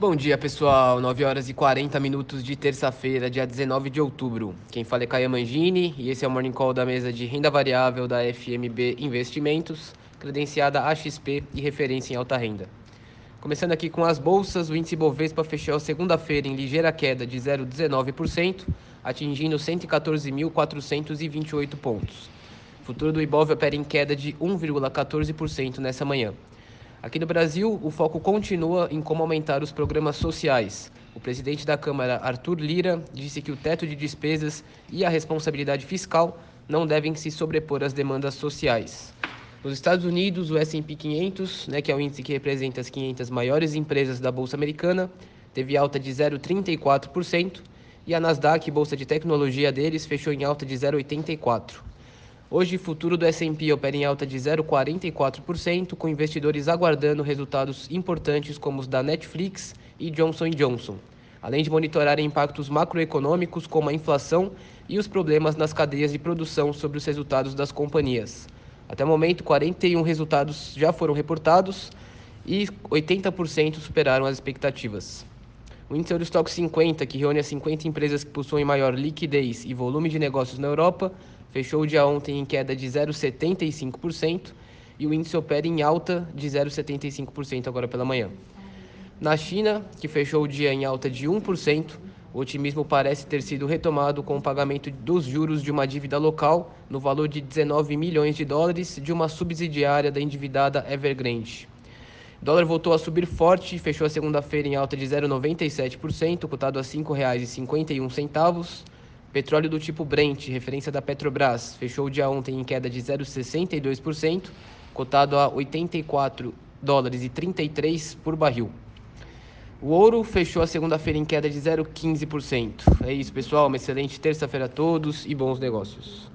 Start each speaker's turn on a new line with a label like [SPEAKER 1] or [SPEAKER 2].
[SPEAKER 1] Bom dia, pessoal. 9 horas e 40 minutos de terça-feira, dia 19 de outubro. Quem fala é Caia Mangini e esse é o Morning Call da mesa de renda variável da FMB Investimentos, credenciada AXP e referência em alta renda. Começando aqui com as bolsas, o índice Bovespa fechou segunda-feira em ligeira queda de 0,19%, atingindo 114.428 pontos. O futuro do Ibov opera em queda de 1,14% nessa manhã. Aqui no Brasil, o foco continua em como aumentar os programas sociais. O presidente da Câmara, Arthur Lira, disse que o teto de despesas e a responsabilidade fiscal não devem se sobrepor às demandas sociais. Nos Estados Unidos, o S&P 500, né, que é o índice que representa as 500 maiores empresas da bolsa americana, teve alta de 0,34% e a Nasdaq, bolsa de tecnologia deles, fechou em alta de 0,84%. Hoje, o futuro do S&P opera em alta de 0,44%, com investidores aguardando resultados importantes como os da Netflix e Johnson Johnson, além de monitorar impactos macroeconômicos como a inflação e os problemas nas cadeias de produção sobre os resultados das companhias. Até o momento, 41 resultados já foram reportados e 80% superaram as expectativas. O índice Eurostock 50, que reúne as 50 empresas que possuem maior liquidez e volume de negócios na Europa, fechou o dia ontem em queda de 0,75% e o índice opera em alta de 0,75% agora pela manhã. Na China, que fechou o dia em alta de 1%, o otimismo parece ter sido retomado com o pagamento dos juros de uma dívida local no valor de 19 milhões de dólares de uma subsidiária da endividada Evergrande. O dólar voltou a subir forte e fechou a segunda-feira em alta de 0,97%, cotado a R$ 5,51. Petróleo do tipo Brent, referência da Petrobras, fechou o dia ontem em queda de 0,62%, cotado a 84 dólares e 33 por barril. O ouro fechou a segunda-feira em queda de 0,15%. É isso, pessoal. Uma excelente terça-feira a todos e bons negócios.